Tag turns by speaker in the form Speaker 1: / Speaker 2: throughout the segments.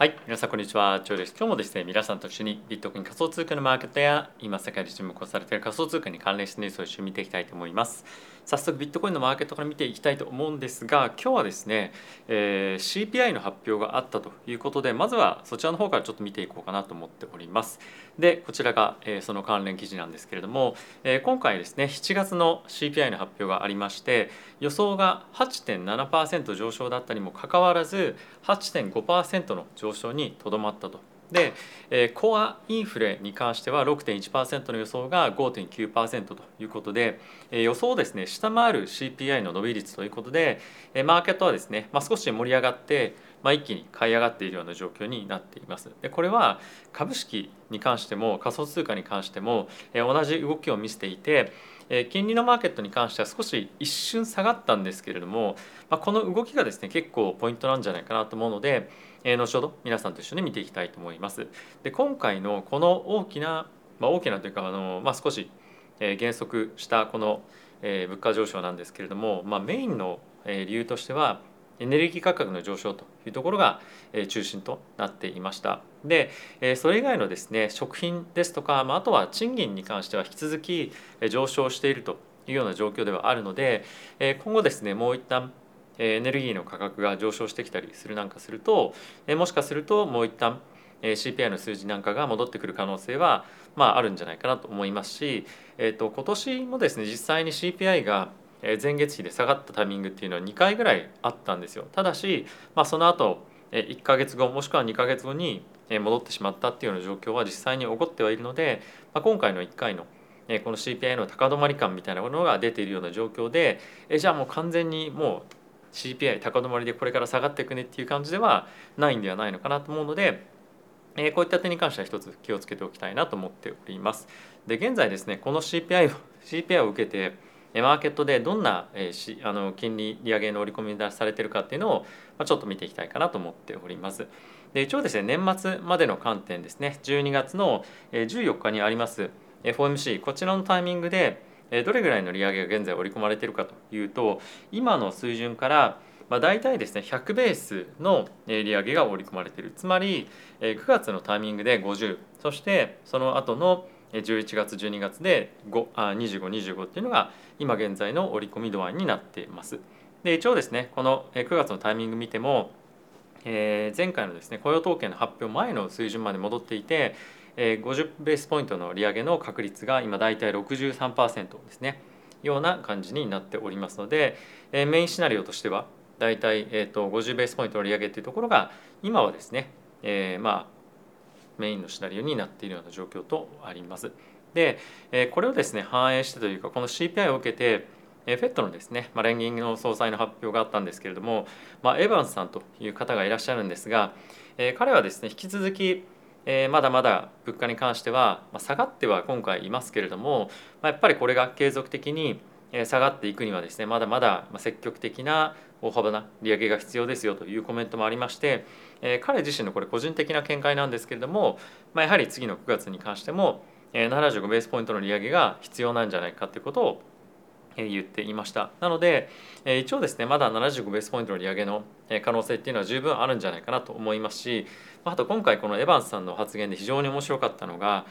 Speaker 1: はい、皆さんこんにちは、ジョーです。今日もですね、皆さんと一緒にビットコイン仮想通貨のマーケットや今世界で注目されている仮想通貨に関連したニュースを一緒に見ていきたいと思います。早速ビットコインのマーケットから見ていきたいと思うんですが、今日はですね、えー、CPI の発表があったということで、まずはそちらの方からちょっと見ていこうかなと思っております。で、こちらが、えー、その関連記事なんですけれども、えー、今回ですね、7月の CPI の発表がありまして、予想が8.7%上昇だったにもかかわらず、8.5%の上昇上昇にとどまったと。で、えー、コアインフレに関しては6.1%の予想が5.9%ということで、えー、予想をですね下回る CPI の伸び率ということで、えー、マーケットはですね、まあ、少し盛り上がって、まあ、一気に買い上がっているような状況になっています。でこれは株式に関しても仮想通貨に関しても、えー、同じ動きを見せていて、え金利のマーケットに関しては少し一瞬下がったんですけれども、まあ、この動きがですね結構ポイントなんじゃないかなと思うので、えー、後ほど皆さんと一緒に見ていきたいと思います。で今回のこの大きな、まあ、大きなというかあの、まあ、少し、え減速したこの、え物価上昇なんですけれども、まあ、メインの、え理由としてはエネルギー価格の上昇というところが中心となっていました。でそれ以外のですね食品ですとか、まあ、あとは賃金に関しては引き続き上昇しているというような状況ではあるので今後ですねもう一旦エネルギーの価格が上昇してきたりするなんかするともしかするともう一旦 CPI の数字なんかが戻ってくる可能性はまああるんじゃないかなと思いますし、えー、と今年もですね実際に CPI が前月比で下がったタイミングっていうのは2回ぐらいあったんですよ。ただし、まあ、その後1か月後もしくは2か月後に戻ってしまったっていうような状況は実際に起こってはいるので、まあ、今回の1回のこの CPI の高止まり感みたいなものが出ているような状況でえじゃあもう完全にもう CPI 高止まりでこれから下がっていくねっていう感じではないんではないのかなと思うのでえこういった点に関しては一つ気をつけておきたいなと思っております。で現在ですねこの CPI を CPI を受けてマーケットでどんな、えしあの金利利上げの織り込み出されてるかっていうのを、まあ、ちょっと見ていきたいかなと思っております。で一応ですね年末までの観点ですね12月の14日にあります FOMC こちらのタイミングでどれぐらいの利上げが現在織り込まれているかというと今の水準からまあ、大体ですね100ベースの利上げが織り込まれているつまり9月のタイミングで50そしてその後の11月12月で2525っていうのが今現在の織り込み度合いになっています。で一応ですねこの9月のタイミング見ても、え、前回のですね雇用統計の発表前の水準まで戻っていて、50ベースポイントの利上げの確率が今大体63%ですねような感じになっておりますので、メインシナリオとしては大体、えーと、50ベースポイントの利上げというところが今はですね、えー、まあメインのシナリオになっているような状況とあります。で、これをですね反映してというかこの CPI を受けてえフェットのですね、まあ、連銀の総裁の発表があったんですけれども、まあ、エヴァンスさんという方がいらっしゃるんですが、え彼はですね引き続き、えまだまだ物価に関しては、まあ下がっては今回いますけれども、まやっぱりこれが継続的に下がっていくにはですねまだまだ積極的な大幅な利上げが必要ですよというコメントもありまして、え彼自身のこれ個人的な見解なんですけれども、まあ、やはり次の9月に関しても75ベースポイントの利上げが必要なんじゃないかということを言っていました。なので一応ですねまだ75ベースポイントの利上げの可能性っていうのは十分あるんじゃないかなと思いますしあと今回このエヴァンスさんの発言で非常に面白かったのが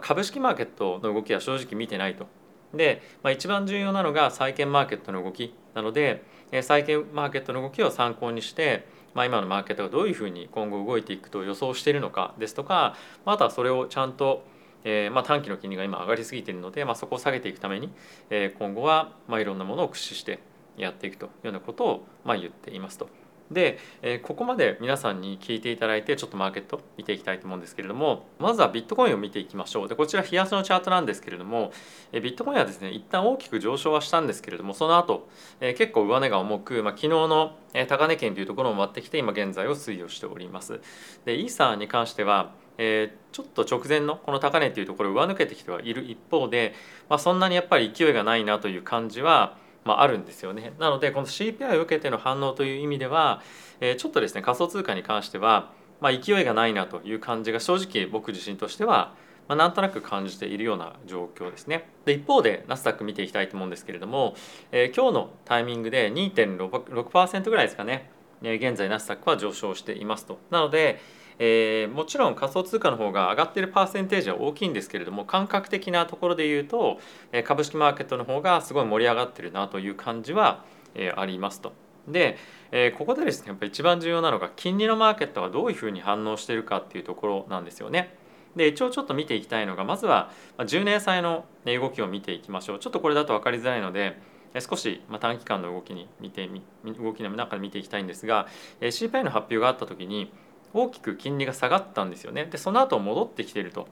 Speaker 1: 株式マーケットの動きは正直見てないと。で、まあ、一番重要なのが債券マーケットの動きなので債券マーケットの動きを参考にして、まあ、今のマーケットがどういうふうに今後動いていくと予想しているのかですとかあとはそれをちゃんとえーまあ、短期の金利が今上がりすぎているので、まあ、そこを下げていくために、えー、今後は、まあ、いろんなものを駆使してやっていくというようなことを、まあ、言っていますと。で、えここまで皆さんに聞いていただいてちょっとマーケット見ていきたいと思うんですけれどもまずはビットコインを見ていきましょうでこちら冷やしのチャートなんですけれども、えビットコインはですね一旦大きく上昇はしたんですけれどもその後、え結構上値が重く、まあ、昨日の高値圏というところも割ってきて今現在を推移をしておりますでイーサーに関してはえー、ちょっと直前のこの高値というところを上抜けてきてはいる一方で、まあ、そんなにやっぱり勢いがないなという感じは、まあ、あるんですよね。なのでこの CPI を受けての反応という意味では、えー、ちょっとですね仮想通貨に関しては、まあ、勢いがないなという感じが正直僕自身としては、まあ、なんとなく感じているような状況ですね。で一方でナスダック見ていきたいと思うんですけれども、えー、今日のタイミングで2.6%ぐらいですかね、えー、現在ナスダックは上昇していますと。なのでえー、もちろん仮想通貨の方が上がっているパーセンテージは大きいんですけれども感覚的なところで言うと、え株式マーケットの方がすごい盛り上がってるなという感じは、えありますと。で、えここでですねやっぱ一番重要なのが金利のマーケットがどういうふうに反応しているかっていうところなんですよね。で一応ちょっと見ていきたいのがまずは10年債の動きを見ていきましょうちょっとこれだと分かりづらいので少し短期間の動きに見て動きの中で見ていきたいんですが CPI の発表があった時に大きく金利が下がったんですよねでその後戻ってきてると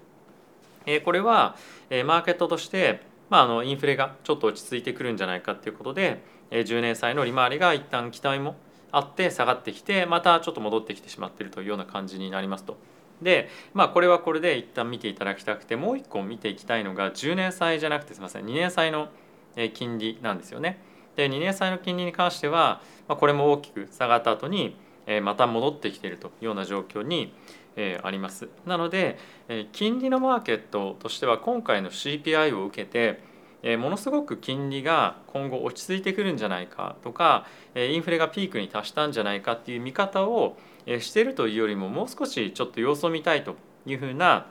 Speaker 1: えこれはえマーケットとしてまあ、あのインフレがちょっと落ち着いてくるんじゃないかっていうことで10年債の利回りが一旦期待もあって下がってきてまたちょっと戻ってきてしまっているというような感じになりますと。でまあこれはこれで一旦見ていただきたくてもう一個見ていきたいのが10年債じゃなくてすみません2年債の金利なんですよね。で2年債の金利に関しては、まあ、これも大きく下がった後にまた戻ってきているというような状況にあります。なので金利のマーケットとしては今回の CPI を受けてものすごく金利が今後落ち着いてくるんじゃないかとかインフレがピークに達したんじゃないかっていう見方をしてるというよりももう少しちょっと様子を見たいというふうな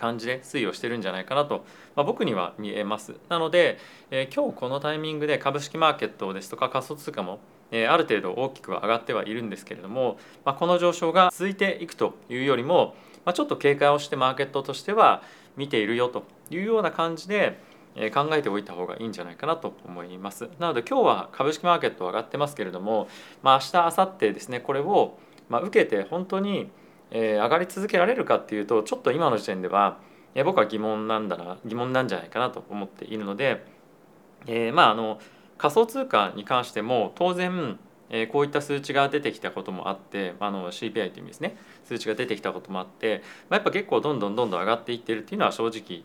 Speaker 1: 感じで推移をしてるんじゃないかなと、ま、僕には見えます。なので、え今日このタイミングで株式マーケットですとか仮想通貨も、ある程度大きくは上がってはいるんですけれども、まあ、この上昇が続いていくというよりも、まあ、ちょっと警戒をしてマーケットとしては見ているよというような感じで考えておいた方がいいんじゃないかなと思います。なので今日は株式マーケット上がってますけれども、まあ、明日明後日ですねこれをま受けて本当にえ、上がり続けられるかっていうとちょっと今の時点では、え、僕は疑問なんだな疑問なんじゃないかなと思っているので、えー、まああの仮想通貨に関しても当然、え、こういった数値が出てきたこともあってあの CPI という意味ですね。数値が出てきたこともあって、まあ、やっぱ結構どんどんどんどん上がっていってるっていうのは正直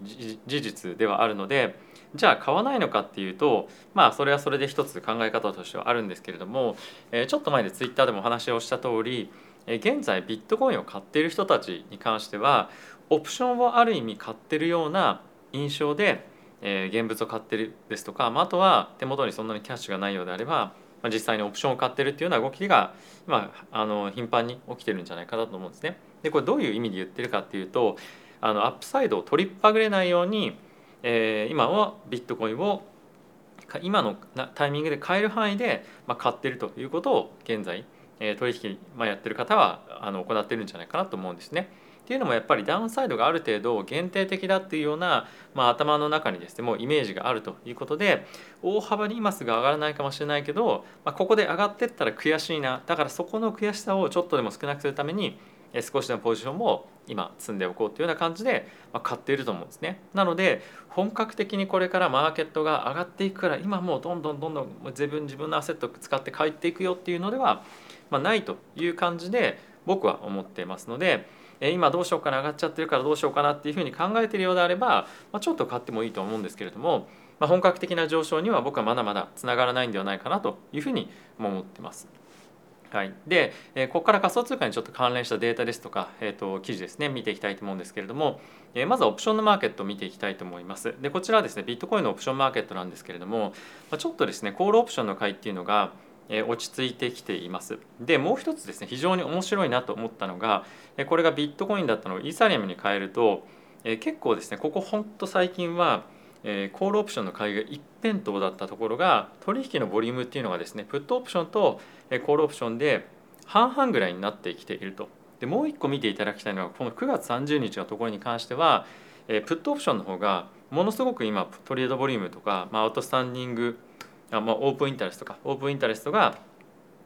Speaker 1: 事実ではあるのでじゃあ買わないのかっていうとまあそれはそれで一つ考え方としてはあるんですけれども、え、ちょっと前でツイッターでもお話をした通り現在ビットコインを買っている人たちに関してはオプションをある意味買ってるような印象で、え現物を買ってるですとか、まあ、とは手元にそんなにキャッシュがないようであれば、まあ実際にオプションを買ってるっていうような動きが今あの頻繁に起きてるんじゃないかなと思うんですね。でこれどういう意味で言ってるかっていうとあのアップサイドを取りっぱぐれないように、えー、今はビットコインを今のタイミングで買える範囲で、ま、買ってるということを現在え取引、ま、やってる方はあの行ってるんじゃないかなと思うんですね。っていうのもやっぱりダウンサイドがある程度限定的だっていうような、まあ、頭の中にですねもうイメージがあるということで大幅に今すぐ上がらないかもしれないけど、まあ、ここで上がってったら悔しいなだからそこの悔しさをちょっとでも少なくするために少しのポジションも今積んでおこうというような感じで買っていると思うんですね。なので本格的にこれからマーケットが上がっていくから今もうどんどんどんどん自分自分のアセットを使って帰っていくよっていうのではまあ、ないという感じで僕は思っていますので今どうしようかな上がっちゃってるからどうしようかなっていうふうに考えてるようであれば、まあ、ちょっと買ってもいいと思うんですけれども、まあ、本格的な上昇には僕はまだまだつながらないんではないかなというふうに思ってます。はい、で、えここから仮想通貨にちょっと関連したデータですとか、えー、と記事ですね見ていきたいと思うんですけれども、えまずはオプションのマーケットを見ていきたいと思います。でこちらはですねビットコインのオプションマーケットなんですけれども、まちょっとですねコールオプションの買いっていうのが落ち着いてきています。でもう一つですね非常に面白いなと思ったのがこれがビットコインだったのをイーサリアムに変えると結構ですねここほんと最近はコールオプションの買いが一辺倒だったところが取引のボリュームっていうのがですねプットオプションとコールオプションで半々ぐらいになってきていると。でもう一個見ていただきたいのはこの9月30日のところに関してはプットオプションの方がものすごく今トレードボリュームとか、まあ、アウトスタンディングあまあ、オープンインタレストかオープンインタレストが、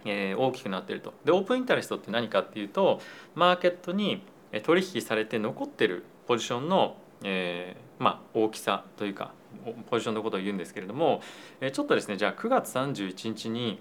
Speaker 1: えー、大きくなってるとでオープンインタレストって何かっていうとマーケットに取引されて残ってるポジションの、えーまあ、大きさというかポジションのことを言うんですけれどもちょっとですねじゃあ9月31日に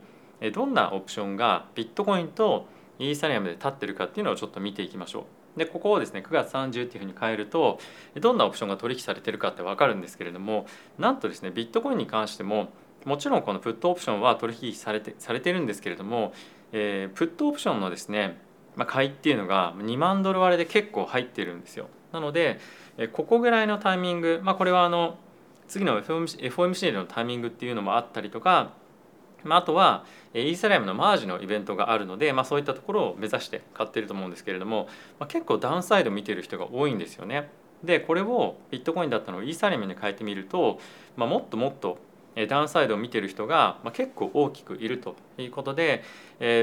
Speaker 1: どんなオプションがビットコインとイーサリアムで立ってるかっていうのをちょっと見ていきましょう。でここをですね9月30っていうふうに変えるとどんなオプションが取引されてるかって分かるんですけれどもなんとですねビットコインに関してももちろんこのプットオプションは取引されてされてるんですけれども、えー、プットオプションのですね、まあ、買いっていうのが2万ドル割れで結構入ってるんですよ。なのでここぐらいのタイミング、まあ、これはあの次の FOMC でのタイミングっていうのもあったりとかまあ、あとはイーサリアムのマージのイベントがあるので、まあ、そういったところを目指して買ってると思うんですけれども、まあ、結構ダウンサイド見てる人が多いんですよね。でこれをビットコインだったのをイーサリアムに変えてみると、まあ、もっともっとダウンサイドを見てる人が結構大きくいるということで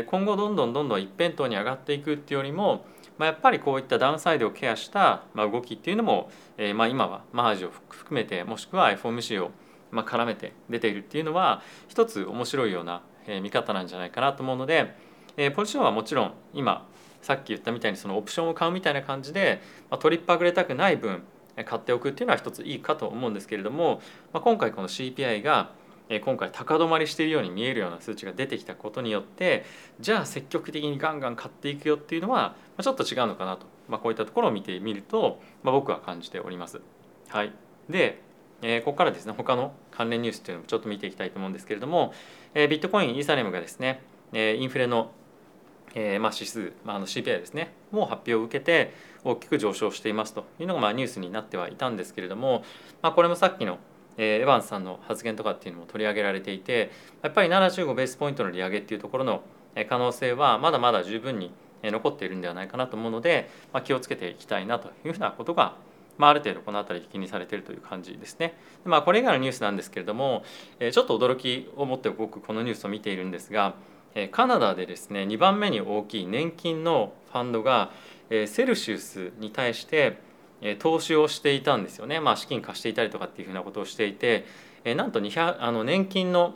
Speaker 1: 今後どんどんどんどん一辺倒に上がっていくっていうよりもやっぱりこういったダウンサイドをケアした動きっていうのも今はマージを含めてもしくは FOMC を絡めて出ているっていうのは一つ面白いような見方なんじゃないかなと思うのでポジションはもちろん今さっき言ったみたいにそのオプションを買うみたいな感じで取りっぱぐれたくない分買っておくっていうのは一ついいかと思うんですけれども、まあ、今回この CPI が今回高止まりしているように見えるような数値が出てきたことによってじゃあ積極的にガンガン買っていくよっていうのはちょっと違うのかなと、まあ、こういったところを見てみると、まあ、僕は感じております。はい、で、えここからですね他の関連ニュースっていうのもちょっと見ていきたいと思うんですけれども、えビットコインイーサレムがですね、えインフレのえ、ま指数、ま、あの CPI ですねも発表を受けて大きく上昇していますというのがまあニュースになってはいたんですけれども、まあ、これもさっきのエヴァンスさんの発言とかっていうのも取り上げられていてやっぱり75ベースポイントの利上げっていうところの可能性はまだまだ十分に残っているんではないかなと思うので、まあ、気をつけていきたいなというふうなことが、まあ、ある程度この辺り気にされているという感じですね。まあ、これ以外のニュースなんですけれどもちょっと驚きを持って僕このニュースを見ているんですがカナダでですね2番目に大きい年金のファンドがセルシウスに対して投資をしていたんですよね、まあ、資金貸していたりとかっていうふうなことをしていてなんと200あの年金の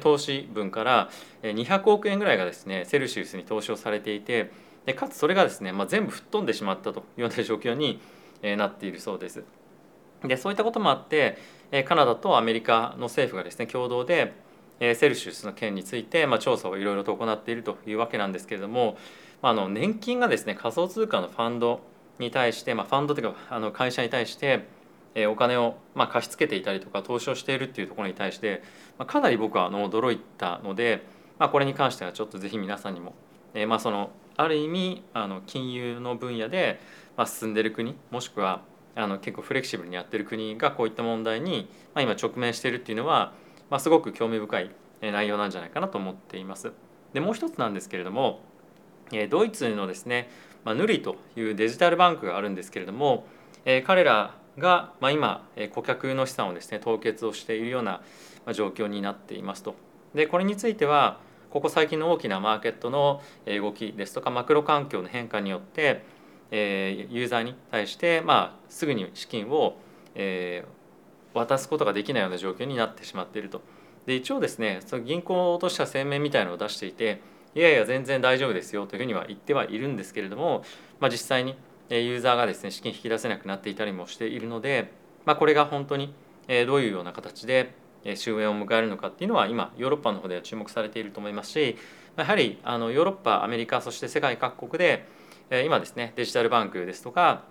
Speaker 1: 投資分から200億円ぐらいがですねセルシウスに投資をされていてでかつそれがですね、まあ、全部吹っ飛んでしまったというような状況になっているそうです。でそういったこともあってカナダとアメリカの政府がですね共同でセルシウスの件について、まあ、調査をいろいろと行っているというわけなんですけれども、まあ、あの年金がですね仮想通貨のファンドに対して、まあ、ファンドというかあの会社に対してお金をまあ貸し付けていたりとか投資をしているっていうところに対して、まあ、かなり僕はあの驚いたので、まあ、これに関してはちょっとぜひ皆さんにも、えー、まあそのある意味あの金融の分野でまあ進んでる国もしくはあの結構フレキシブルにやってる国がこういった問題に、まあ、今直面しているっていうのはまあ、すごく興味深い内容なんじゃないかなと思っています。でもう一つなんですけれどもドイツのですね、まあ、ヌリというデジタルバンクがあるんですけれども彼らが、まあ、今顧客の資産をですね凍結をしているような状況になっていますと。でこれについてはここ最近の大きなマーケットの動きですとかマクロ環境の変化によってユーザーに対して、まあ、すぐに資金を渡すことができないような状況になってしまっていると。で一応ですねその銀行としては声明みたいのを出していていやいや全然大丈夫ですよというふうには言ってはいるんですけれども、まあ、実際にユーザーがですね資金引き出せなくなっていたりもしているので、まあ、これが本当にどういうような形で終焉を迎えるのかっていうのは今ヨーロッパの方では注目されていると思いますしやはりあのヨーロッパアメリカそして世界各国で今ですねデジタルバンクですとか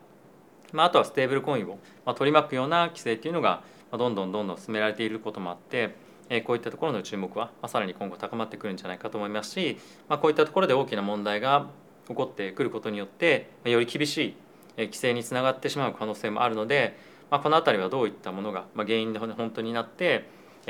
Speaker 1: まあ、あとはステーブルコインを取り巻くような規制っていうのがどんどんどんどん進められていることもあってえこういったところの注目はさらに今後高まってくるんじゃないかと思いますしまこういったところで大きな問題が起こってくることによってまより厳しい規制につながってしまう可能性もあるのでまこの辺りはどういったものが原因で本当になって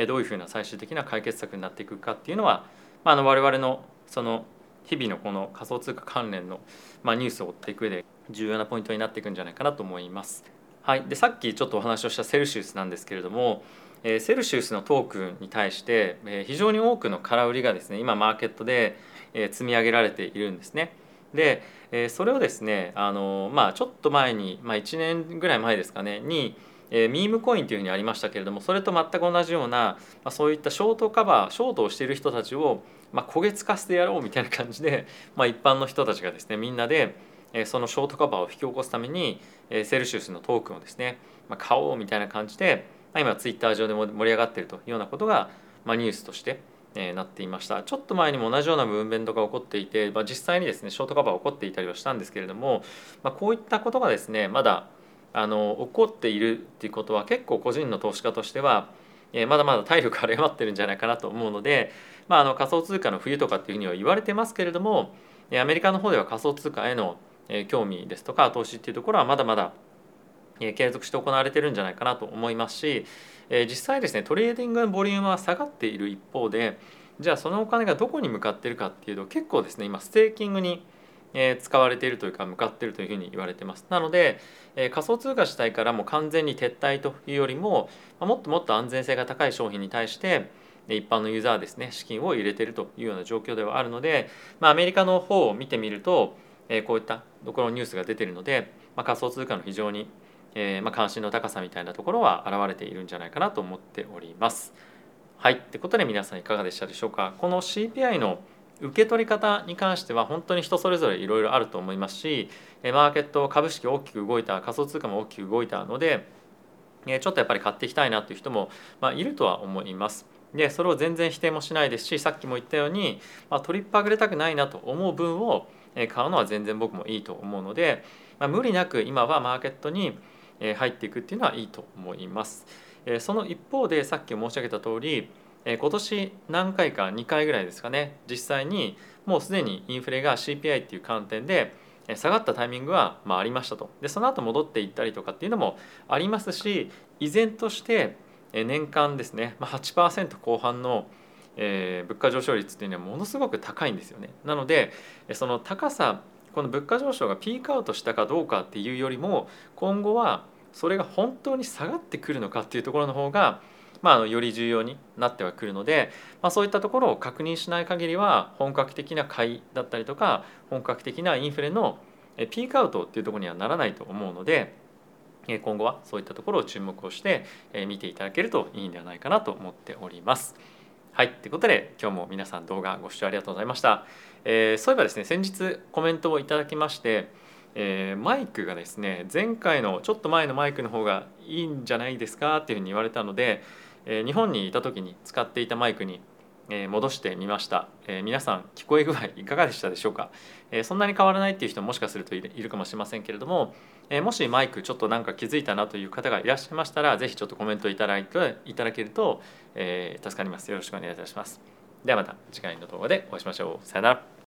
Speaker 1: どういうふうな最終的な解決策になっていくかっていうのはまあ、の我々のその日々のこの仮想通貨関連のニュースを追っていく上で重要なポイントになっていくんじゃないかなと思います。はい、でさっきちょっとお話をしたセルシウスなんですけれども、えー、セルシウスのトークンに対して、えー、非常に多くの空売りがですね今マーケットで、えー、積み上げられているんですね。で、えー、それをですねあの、まあ、ちょっと前に、まあ、1年ぐらい前ですかねに、えー、ミームコインというふうにありましたけれどもそれと全く同じような、まあ、そういったショートカバーショートをしている人たちを、まあ、焦げつかせてやろうみたいな感じで、まあ、一般の人たちがですねみんなでそのショートカバーを引き起こすためにセルシウスのトークンをですね買おうみたいな感じで今ツイッター上で盛り上がっているというようなことがニュースとしてなっていました。ちょっと前にも同じようなムーブメントが起こっていて、まあ、実際にですねショートカバー起こっていたりはしたんですけれども、ま、こういったことがですねまだあの起こっているっていうことは結構個人の投資家としてはまだまだ体力が余ってるんじゃないかなと思うので、まあ、あの仮想通貨の冬とかっていうふうには言われてますけれどもアメリカの方では仮想通貨への興味ですとか投資っていうところはまだまだ継続して行われてるんじゃないかなと思いますし実際ですねトレーディングのボリュームは下がっている一方でじゃあそのお金がどこに向かってるかっていうと結構ですね今ステーキングに使われているというか向かっているというふうに言われてます。なので、仮想通貨自体からも完全に撤退というよりももっともっと安全性が高い商品に対して一般のユーザーですね資金を入れているというような状況ではあるので、まあ、アメリカの方を見てみると、えこういったところのニュースが出てるので、ま、仮想通貨の非常に、えま、関心の高さみたいなところは現れているんじゃないかなと思っております。はい。ってことで皆さんいかがでしたでしょうか。この CPI の受け取り方に関しては本当に人それぞれいろいろあると思いますしマーケット株式大きく動いた仮想通貨も大きく動いたのでちょっとやっぱり買っていきたいなという人も、まあ、いるとは思います。でそれを全然否定もしないですしさっきも言ったように、まあ、トリップ上げたくないなと思う分を買うのは全然僕もいいと思うので、まあ、無理なく今はマーケットに入っていくっていうのはいいと思います。その一方でさっき申し上げた通り今年何回か2回ぐらいですかね実際にもうすでにインフレが CPI っていう観点で下がったタイミングはまありましたとでその後戻っていったりとかっていうのもありますし依然として年間ですね8%後半のえ物価上昇率っていうのはものすごく高いんですよね。なのでその高さこの物価上昇がピークアウトしたかどうかっていうよりも今後はそれが本当に下がってくるのかっていうところの方がまあ、より重要になってはくるので、まあ、そういったところを確認しない限りは本格的な買いだったりとか本格的なインフレのピークアウトっていうところにはならないと思うので今後はそういったところを注目をして見ていただけるといいんではないかなと思っております。はい、ということで今日も皆さん動画ご視聴ありがとうございました。えー、そういえばですね先日コメントをいただきましてえー、マイクがですね前回のちょっと前のマイクの方がいいんじゃないですかっていうふうに言われたので、えー、日本にいた時に使っていたマイクに、戻してみました、えー、皆さん聞こえ具合いかがでしたでしょうか、えー、そんなに変わらないっていう人ももしかするといるかもしれませんけれども、えー、もしマイクちょっとなんか気づいたなという方がいらっしゃいましたら是非ちょっとコメントいただいていただけると、え、助かります。よろしくお願いいたします。ではまた次回の動画でお会いしましょう。さよなら。